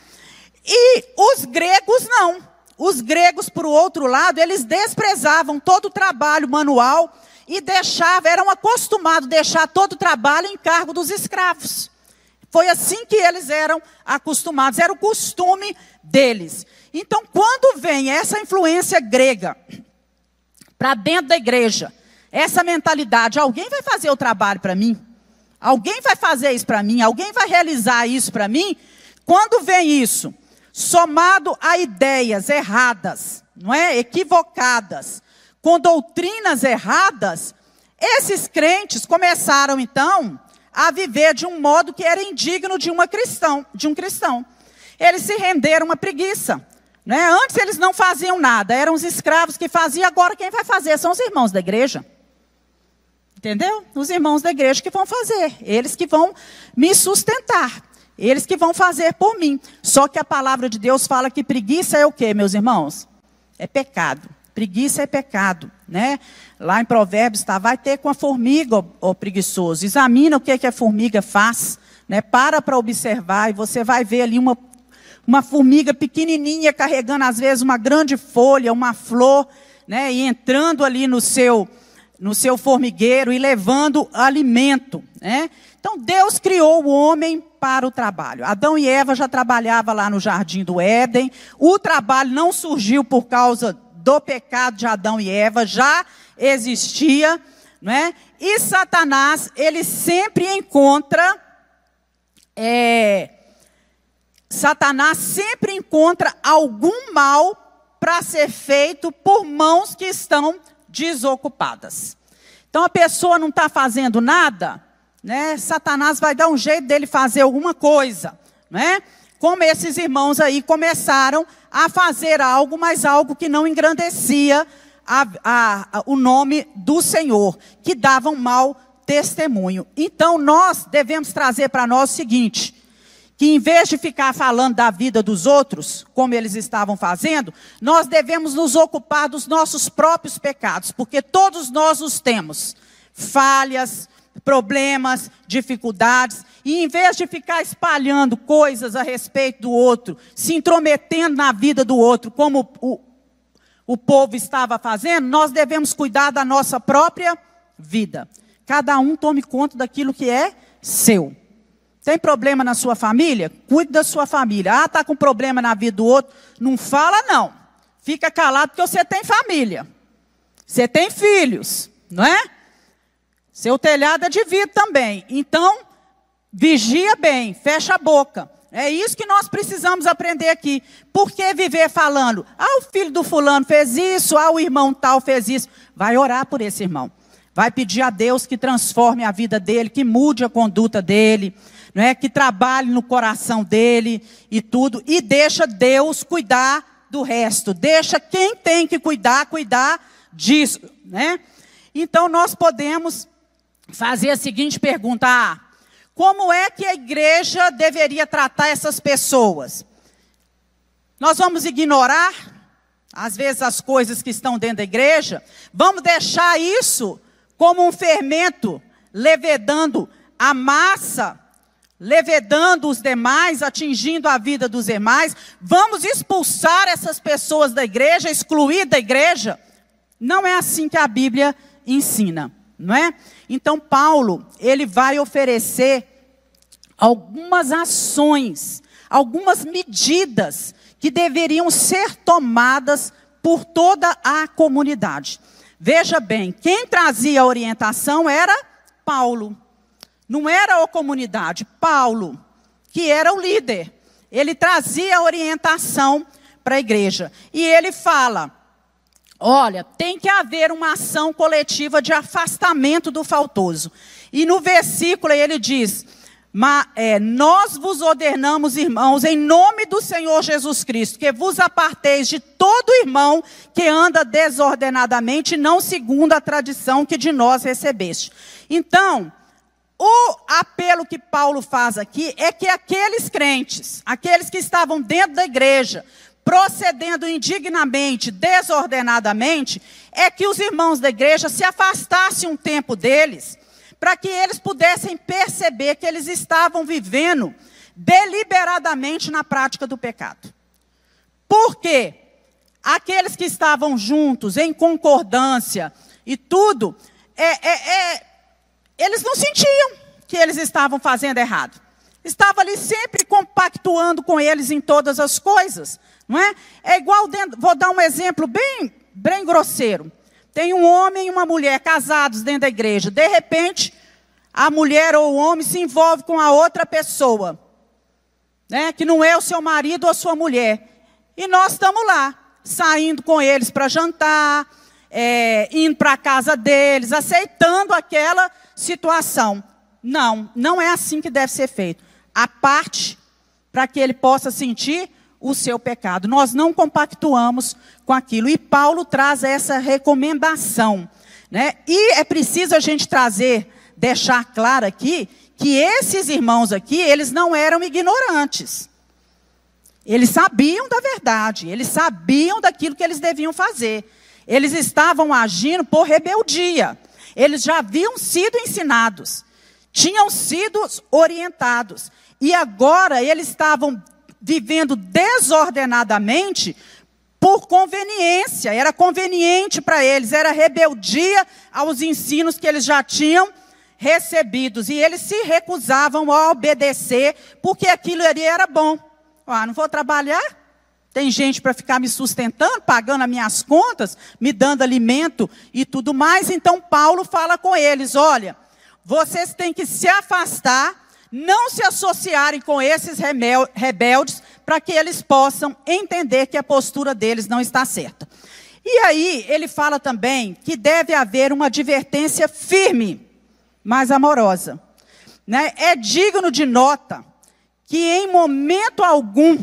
E os gregos não. Os gregos, por outro lado, eles desprezavam todo o trabalho manual e deixavam, eram acostumados a deixar todo o trabalho em cargo dos escravos. Foi assim que eles eram acostumados, era o costume deles. Então, quando vem essa influência grega para dentro da igreja, essa mentalidade, alguém vai fazer o trabalho para mim? Alguém vai fazer isso para mim? Alguém vai realizar isso para mim? Quando vem isso, somado a ideias erradas, não é? Equivocadas, com doutrinas erradas, esses crentes começaram então a viver de um modo que era indigno de uma cristão, de um cristão. Eles se renderam à preguiça. Né? Antes eles não faziam nada, eram os escravos que faziam, agora quem vai fazer são os irmãos da igreja. Entendeu? Os irmãos da igreja que vão fazer, eles que vão me sustentar, eles que vão fazer por mim. Só que a palavra de Deus fala que preguiça é o quê, meus irmãos? É pecado. Preguiça é pecado, né? Lá em Provérbios está, vai ter com a formiga, ó, ó preguiçoso. Examina o que, é que a formiga faz, né? Para para observar e você vai ver ali uma, uma formiga pequenininha carregando às vezes uma grande folha, uma flor, né? E entrando ali no seu no seu formigueiro e levando alimento, né? Então Deus criou o homem para o trabalho. Adão e Eva já trabalhavam lá no jardim do Éden. O trabalho não surgiu por causa do pecado de Adão e Eva já existia, não é? E Satanás, ele sempre encontra é, Satanás sempre encontra algum mal para ser feito por mãos que estão desocupadas. Então a pessoa não está fazendo nada, né? Satanás vai dar um jeito dele fazer alguma coisa, né? Como esses irmãos aí começaram a fazer algo, mas algo que não engrandecia a, a, a, o nome do Senhor, que davam mau testemunho. Então nós devemos trazer para nós o seguinte: que em vez de ficar falando da vida dos outros, como eles estavam fazendo, nós devemos nos ocupar dos nossos próprios pecados, porque todos nós os temos. Falhas, problemas, dificuldades, e em vez de ficar espalhando coisas a respeito do outro, se intrometendo na vida do outro, como o, o povo estava fazendo, nós devemos cuidar da nossa própria vida. Cada um tome conta daquilo que é seu. Tem problema na sua família? Cuide da sua família. Ah, está com problema na vida do outro? Não fala, não. Fica calado porque você tem família. Você tem filhos, não é? Seu telhado é de vidro também. Então, vigia bem, fecha a boca. É isso que nós precisamos aprender aqui. Por que viver falando? Ah, o filho do fulano fez isso, ah, o irmão tal fez isso. Vai orar por esse irmão. Vai pedir a Deus que transforme a vida dele, que mude a conduta dele não é? Que trabalhe no coração dele e tudo, e deixa Deus cuidar do resto. Deixa quem tem que cuidar, cuidar disso, né? Então nós podemos fazer a seguinte pergunta: ah, como é que a igreja deveria tratar essas pessoas? Nós vamos ignorar, às vezes, as coisas que estão dentro da igreja? Vamos deixar isso como um fermento levedando a massa levedando os demais, atingindo a vida dos demais, vamos expulsar essas pessoas da igreja, excluir da igreja. Não é assim que a Bíblia ensina, não é? Então Paulo, ele vai oferecer algumas ações, algumas medidas que deveriam ser tomadas por toda a comunidade. Veja bem, quem trazia a orientação era Paulo. Não era a comunidade, Paulo, que era o líder. Ele trazia orientação para a igreja. E ele fala: olha, tem que haver uma ação coletiva de afastamento do faltoso. E no versículo ele diz: é, nós vos ordenamos, irmãos, em nome do Senhor Jesus Cristo, que vos aparteis de todo irmão que anda desordenadamente, não segundo a tradição que de nós recebeste. Então, o apelo que Paulo faz aqui é que aqueles crentes, aqueles que estavam dentro da igreja, procedendo indignamente, desordenadamente, é que os irmãos da igreja se afastassem um tempo deles, para que eles pudessem perceber que eles estavam vivendo deliberadamente na prática do pecado. Por quê? Aqueles que estavam juntos, em concordância e tudo, é, é, é eles não sentiam que eles estavam fazendo errado. Estava ali sempre compactuando com eles em todas as coisas, não é? É igual dentro, vou dar um exemplo bem, bem grosseiro. Tem um homem e uma mulher casados dentro da igreja. De repente, a mulher ou o homem se envolve com a outra pessoa, né? Que não é o seu marido ou a sua mulher. E nós estamos lá, saindo com eles para jantar, é, indo para a casa deles, aceitando aquela situação. Não, não é assim que deve ser feito. A parte para que ele possa sentir o seu pecado. Nós não compactuamos com aquilo. E Paulo traz essa recomendação. Né? E é preciso a gente trazer, deixar claro aqui, que esses irmãos aqui, eles não eram ignorantes. Eles sabiam da verdade, eles sabiam daquilo que eles deviam fazer. Eles estavam agindo por rebeldia. Eles já haviam sido ensinados, tinham sido orientados, e agora eles estavam vivendo desordenadamente por conveniência, era conveniente para eles, era rebeldia aos ensinos que eles já tinham recebidos, e eles se recusavam a obedecer, porque aquilo ali era bom. Ah, não vou trabalhar? Tem gente para ficar me sustentando, pagando as minhas contas, me dando alimento e tudo mais. Então Paulo fala com eles: olha, vocês têm que se afastar, não se associarem com esses rebeldes, para que eles possam entender que a postura deles não está certa. E aí, ele fala também que deve haver uma advertência firme, mas amorosa. Né? É digno de nota que em momento algum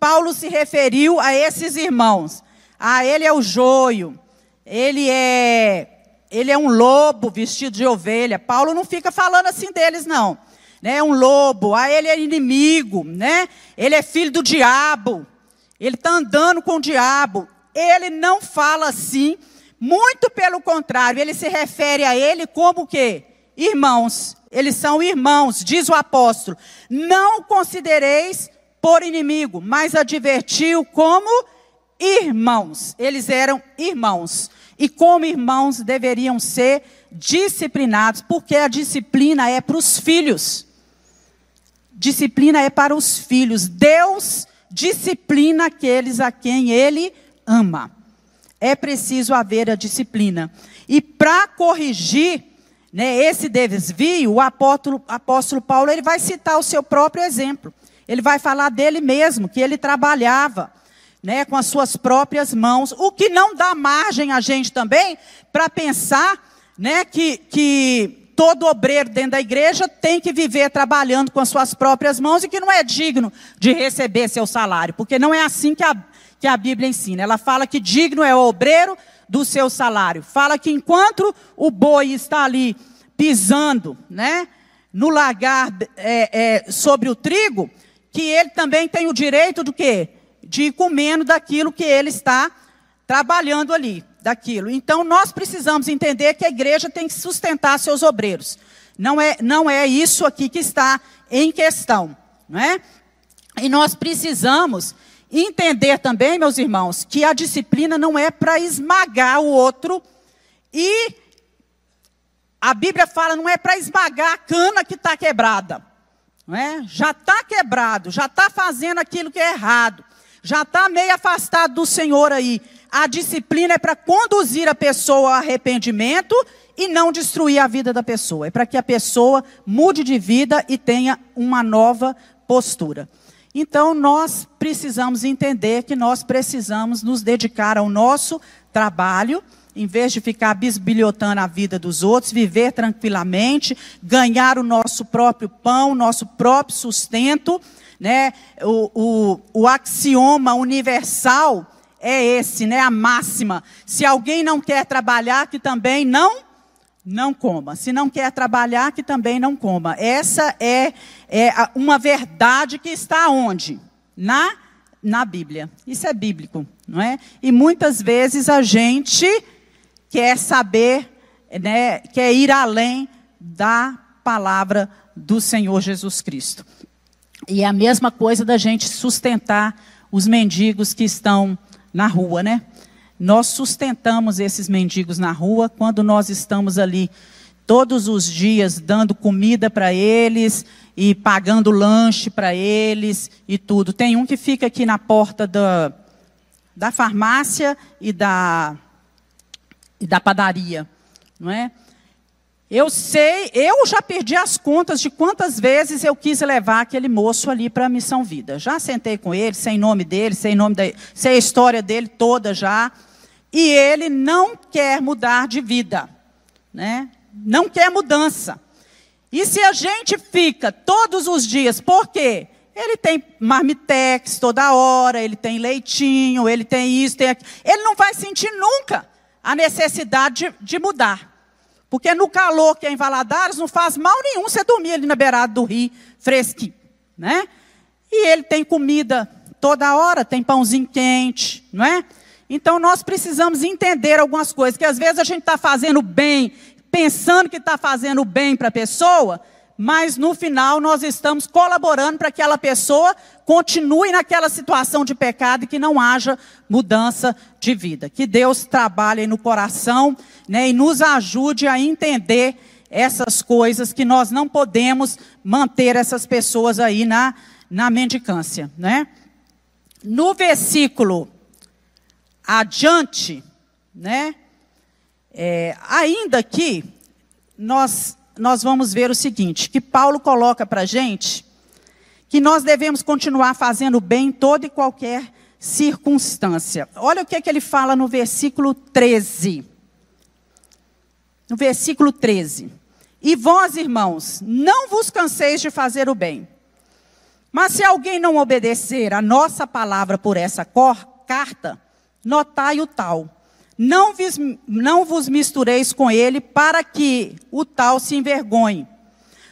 Paulo se referiu a esses irmãos. Ah, ele é o joio, ele é ele é um lobo vestido de ovelha. Paulo não fica falando assim deles não. Né? É um lobo, ah, ele é inimigo, né? Ele é filho do diabo. Ele está andando com o diabo. Ele não fala assim, muito pelo contrário, ele se refere a ele como que irmãos. Eles são irmãos, diz o apóstolo. Não considereis por inimigo, mas advertiu como irmãos. Eles eram irmãos. E como irmãos deveriam ser disciplinados, porque a disciplina é para os filhos. Disciplina é para os filhos. Deus disciplina aqueles a quem ele ama. É preciso haver a disciplina. E para corrigir né, esse desvio, o apóstolo, apóstolo Paulo ele vai citar o seu próprio exemplo. Ele vai falar dele mesmo, que ele trabalhava né, com as suas próprias mãos, o que não dá margem a gente também para pensar né, que, que todo obreiro dentro da igreja tem que viver trabalhando com as suas próprias mãos e que não é digno de receber seu salário, porque não é assim que a, que a Bíblia ensina. Ela fala que digno é o obreiro do seu salário. Fala que enquanto o boi está ali pisando, né, no lagar é, é, sobre o trigo, que ele também tem o direito do quê? De ir comendo daquilo que ele está trabalhando ali, daquilo. Então nós precisamos entender que a igreja tem que sustentar seus obreiros. Não é, não é isso aqui que está em questão, não é? E nós precisamos entender também, meus irmãos, que a disciplina não é para esmagar o outro e a Bíblia fala não é para esmagar a cana que está quebrada. Não é? Já está quebrado, já está fazendo aquilo que é errado, já está meio afastado do Senhor aí. A disciplina é para conduzir a pessoa ao arrependimento e não destruir a vida da pessoa. É para que a pessoa mude de vida e tenha uma nova postura. Então, nós precisamos entender que nós precisamos nos dedicar ao nosso trabalho, em vez de ficar bisbilhotando a vida dos outros, viver tranquilamente, ganhar o nosso próprio pão, nosso próprio sustento. Né? O, o, o axioma universal é esse, né? a máxima. Se alguém não quer trabalhar, que também não não coma. Se não quer trabalhar, que também não coma. Essa é, é uma verdade que está onde? Na, na Bíblia. Isso é bíblico, não é? E muitas vezes a gente quer saber, né, quer ir além da palavra do Senhor Jesus Cristo. E é a mesma coisa da gente sustentar os mendigos que estão na rua, né? Nós sustentamos esses mendigos na rua quando nós estamos ali todos os dias dando comida para eles e pagando lanche para eles e tudo. Tem um que fica aqui na porta da, da farmácia e da, e da padaria, não é? Eu sei, eu já perdi as contas de quantas vezes eu quis levar aquele moço ali para a Missão Vida. Já sentei com ele, sem nome dele, sem nome da, sei a história dele toda já, e ele não quer mudar de vida, né? Não quer mudança. E se a gente fica todos os dias, por quê? Ele tem marmitex toda hora, ele tem leitinho, ele tem isso, tem aquilo. Ele não vai sentir nunca a necessidade de, de mudar. Porque no calor que é em Valadares não faz mal nenhum você dormir ali na beirada do rio, fresquinho, né? E ele tem comida toda hora, tem pãozinho quente, não é? Então nós precisamos entender algumas coisas, que às vezes a gente está fazendo bem, pensando que está fazendo bem para a pessoa, mas no final nós estamos colaborando para que aquela pessoa continue naquela situação de pecado e que não haja mudança de vida. Que Deus trabalhe no coração né, e nos ajude a entender essas coisas que nós não podemos manter essas pessoas aí na, na mendicância. Né? No versículo adiante, né, é, ainda que nós nós vamos ver o seguinte: que Paulo coloca para a gente que nós devemos continuar fazendo bem em toda e qualquer circunstância. Olha o que, é que ele fala no versículo 13. No versículo 13. E vós, irmãos, não vos canseis de fazer o bem. Mas se alguém não obedecer a nossa palavra por essa carta, notai o tal. Não, vis, não vos mistureis com ele, para que o tal se envergonhe.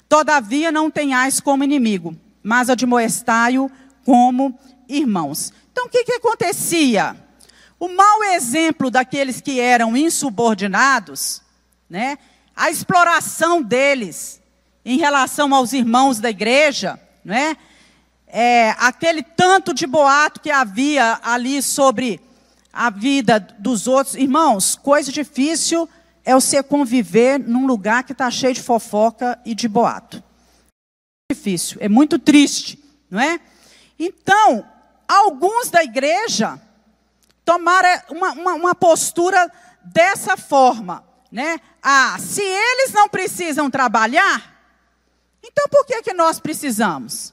Todavia não tenhais como inimigo, mas admoestai-o como irmãos. Então o que, que acontecia? O mau exemplo daqueles que eram insubordinados, né? a exploração deles em relação aos irmãos da igreja, né? é, aquele tanto de boato que havia ali sobre a vida dos outros. Irmãos, coisa difícil é você conviver num lugar que está cheio de fofoca e de boato. É difícil, é muito triste, não é? Então, alguns da igreja tomaram uma, uma, uma postura dessa forma, né? Ah, se eles não precisam trabalhar, então por que, que nós precisamos?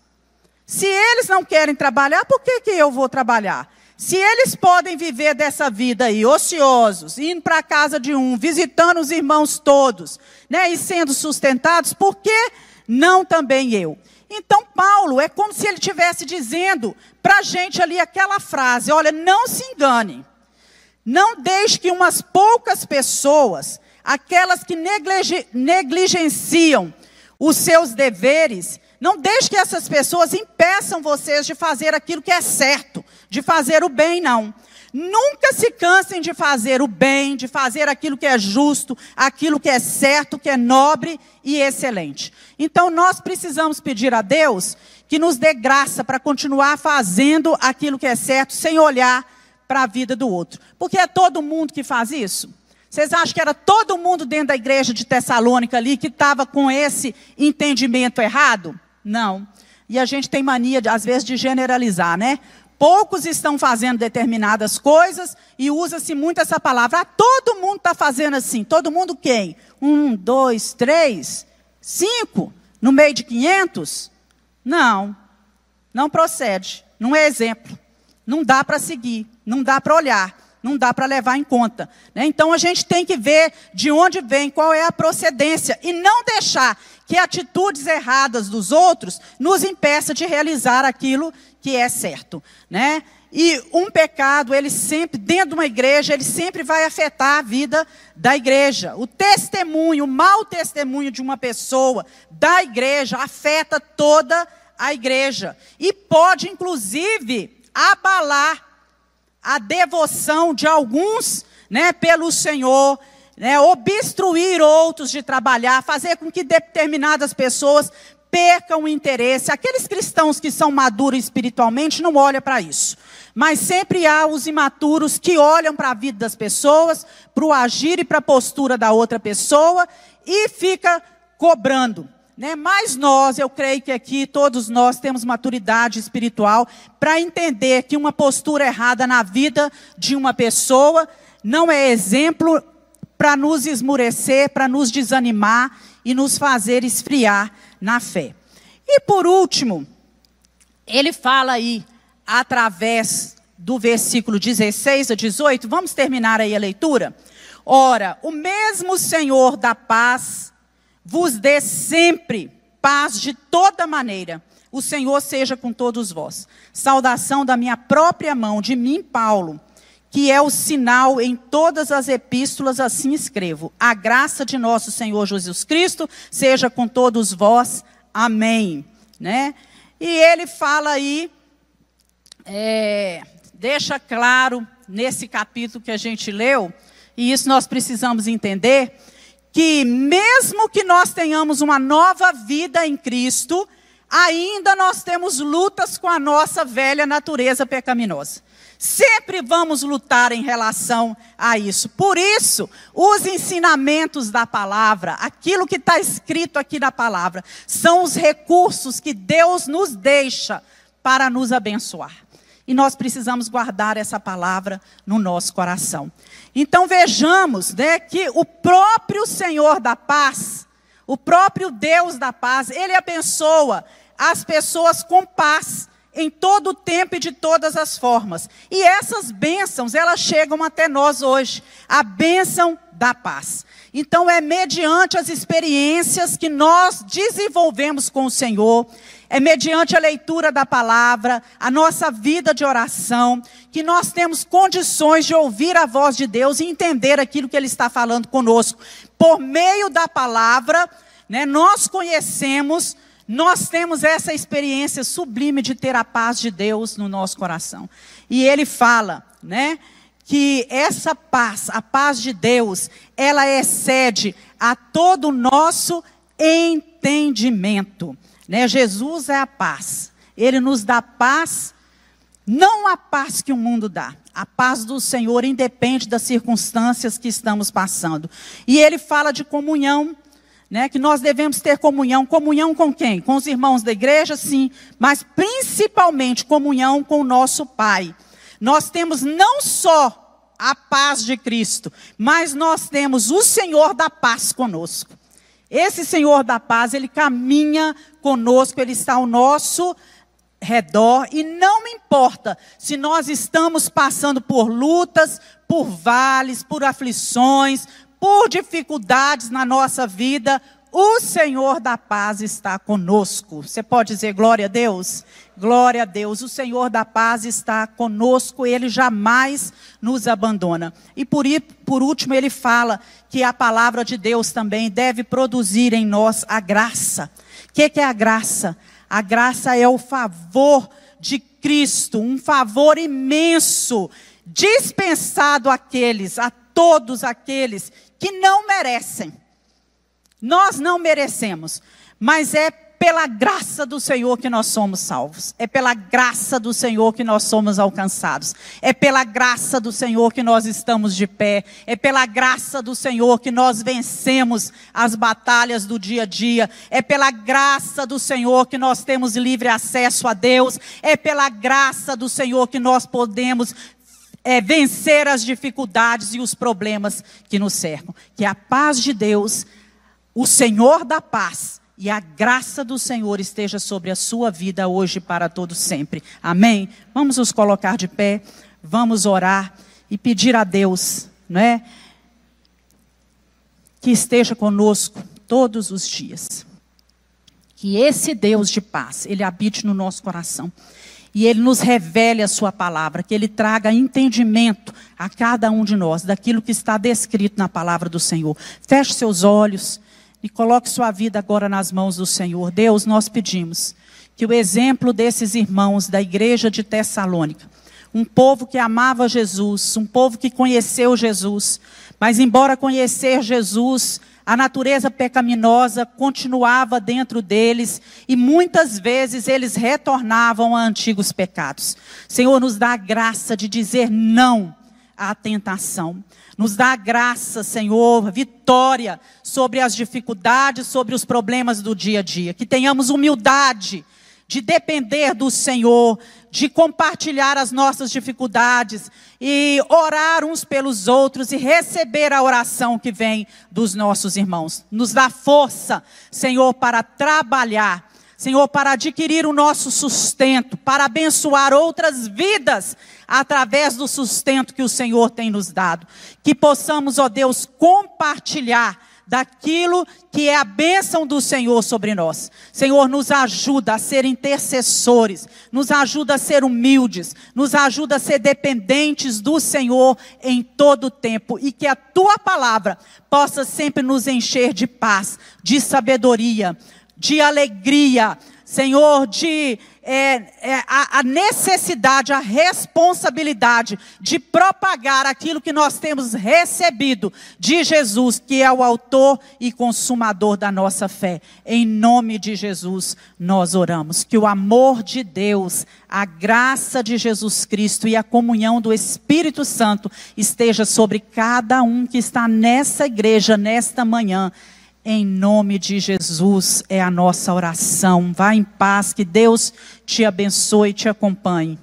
Se eles não querem trabalhar, por que, que eu vou trabalhar? Se eles podem viver dessa vida aí, ociosos, indo para a casa de um, visitando os irmãos todos, né, e sendo sustentados, por que não também eu? Então, Paulo é como se ele estivesse dizendo para a gente ali aquela frase: olha, não se engane, não deixe que umas poucas pessoas, aquelas que negligenciam os seus deveres, não deixe que essas pessoas impeçam vocês de fazer aquilo que é certo, de fazer o bem, não. Nunca se cansem de fazer o bem, de fazer aquilo que é justo, aquilo que é certo, que é nobre e excelente. Então nós precisamos pedir a Deus que nos dê graça para continuar fazendo aquilo que é certo, sem olhar para a vida do outro. Porque é todo mundo que faz isso? Vocês acham que era todo mundo dentro da igreja de Tessalônica ali que estava com esse entendimento errado? Não. E a gente tem mania, às vezes, de generalizar, né? Poucos estão fazendo determinadas coisas e usa-se muito essa palavra. Ah, todo mundo está fazendo assim. Todo mundo quem? Um, dois, três, cinco? No meio de quinhentos? Não. Não procede. Não é exemplo. Não dá para seguir. Não dá para olhar não dá para levar em conta. Né? Então a gente tem que ver de onde vem, qual é a procedência, e não deixar que atitudes erradas dos outros nos impeça de realizar aquilo que é certo. Né? E um pecado, ele sempre, dentro de uma igreja, ele sempre vai afetar a vida da igreja. O testemunho, o mau testemunho de uma pessoa da igreja afeta toda a igreja. E pode, inclusive, abalar a devoção de alguns né, pelo Senhor, né, obstruir outros de trabalhar, fazer com que determinadas pessoas percam o interesse. Aqueles cristãos que são maduros espiritualmente não olham para isso. Mas sempre há os imaturos que olham para a vida das pessoas, para o agir e para a postura da outra pessoa e fica cobrando. Né? Mas nós, eu creio que aqui todos nós temos maturidade espiritual para entender que uma postura errada na vida de uma pessoa não é exemplo para nos esmurecer, para nos desanimar e nos fazer esfriar na fé. E por último, ele fala aí, através do versículo 16 a 18, vamos terminar aí a leitura? Ora, o mesmo Senhor da paz vos dê sempre paz de toda maneira. O Senhor seja com todos vós. Saudação da minha própria mão, de mim, Paulo, que é o sinal em todas as epístolas, assim escrevo. A graça de nosso Senhor Jesus Cristo seja com todos vós. Amém. Né? E ele fala aí, é, deixa claro nesse capítulo que a gente leu, e isso nós precisamos entender que mesmo que nós tenhamos uma nova vida em Cristo, ainda nós temos lutas com a nossa velha natureza pecaminosa. Sempre vamos lutar em relação a isso. Por isso, os ensinamentos da palavra, aquilo que está escrito aqui na palavra, são os recursos que Deus nos deixa para nos abençoar. E nós precisamos guardar essa palavra no nosso coração. Então vejamos né, que o próprio Senhor da paz, O próprio Deus da paz, ele abençoa as pessoas com paz em todo o tempo e de todas as formas. E essas bênçãos, elas chegam até nós hoje. A bênção da paz. Então, é mediante as experiências que nós desenvolvemos com o Senhor, é mediante a leitura da palavra, a nossa vida de oração, que nós temos condições de ouvir a voz de Deus e entender aquilo que Ele está falando conosco. Por meio da palavra, né, nós conhecemos nós temos essa experiência sublime de ter a paz de Deus no nosso coração. E ele fala, né, que essa paz, a paz de Deus, ela excede a todo o nosso entendimento, né? Jesus é a paz. Ele nos dá paz, não a paz que o mundo dá. A paz do Senhor independe das circunstâncias que estamos passando. E ele fala de comunhão né, que nós devemos ter comunhão. Comunhão com quem? Com os irmãos da igreja, sim, mas principalmente comunhão com o nosso Pai. Nós temos não só a paz de Cristo, mas nós temos o Senhor da paz conosco. Esse Senhor da paz, ele caminha conosco, ele está ao nosso redor e não importa se nós estamos passando por lutas, por vales, por aflições, por dificuldades na nossa vida, o Senhor da paz está conosco. Você pode dizer glória a Deus? Glória a Deus. O Senhor da paz está conosco, ele jamais nos abandona. E por, por último, ele fala que a palavra de Deus também deve produzir em nós a graça. O que, que é a graça? A graça é o favor de Cristo, um favor imenso, dispensado àqueles, a todos aqueles que não merecem. Nós não merecemos, mas é pela graça do Senhor que nós somos salvos. É pela graça do Senhor que nós somos alcançados. É pela graça do Senhor que nós estamos de pé. É pela graça do Senhor que nós vencemos as batalhas do dia a dia. É pela graça do Senhor que nós temos livre acesso a Deus. É pela graça do Senhor que nós podemos é, vencer as dificuldades e os problemas que nos cercam. Que a paz de Deus, o Senhor da paz e a graça do Senhor esteja sobre a sua vida hoje para todos sempre. Amém? Vamos nos colocar de pé, vamos orar e pedir a Deus, não é? Que esteja conosco todos os dias. Que esse Deus de paz, ele habite no nosso coração e Ele nos revele a Sua palavra, que Ele traga entendimento a cada um de nós daquilo que está descrito na palavra do Senhor. Feche seus olhos e coloque sua vida agora nas mãos do Senhor. Deus, nós pedimos que o exemplo desses irmãos da igreja de Tessalônica, um povo que amava Jesus, um povo que conheceu Jesus, mas embora conhecer Jesus, a natureza pecaminosa continuava dentro deles e muitas vezes eles retornavam a antigos pecados. Senhor, nos dá a graça de dizer não à tentação. Nos dá a graça, Senhor, vitória sobre as dificuldades, sobre os problemas do dia a dia. Que tenhamos humildade de depender do Senhor, de compartilhar as nossas dificuldades e orar uns pelos outros e receber a oração que vem dos nossos irmãos. Nos dá força, Senhor, para trabalhar, Senhor, para adquirir o nosso sustento, para abençoar outras vidas através do sustento que o Senhor tem nos dado. Que possamos, ó Deus, compartilhar daquilo que é a bênção do Senhor sobre nós. Senhor, nos ajuda a ser intercessores, nos ajuda a ser humildes, nos ajuda a ser dependentes do Senhor em todo o tempo e que a tua palavra possa sempre nos encher de paz, de sabedoria, de alegria, Senhor, de é, é, a, a necessidade, a responsabilidade de propagar aquilo que nós temos recebido de Jesus, que é o autor e consumador da nossa fé. Em nome de Jesus, nós oramos. Que o amor de Deus, a graça de Jesus Cristo e a comunhão do Espírito Santo esteja sobre cada um que está nessa igreja, nesta manhã em nome de Jesus é a nossa oração. Vá em paz, que Deus te abençoe e te acompanhe.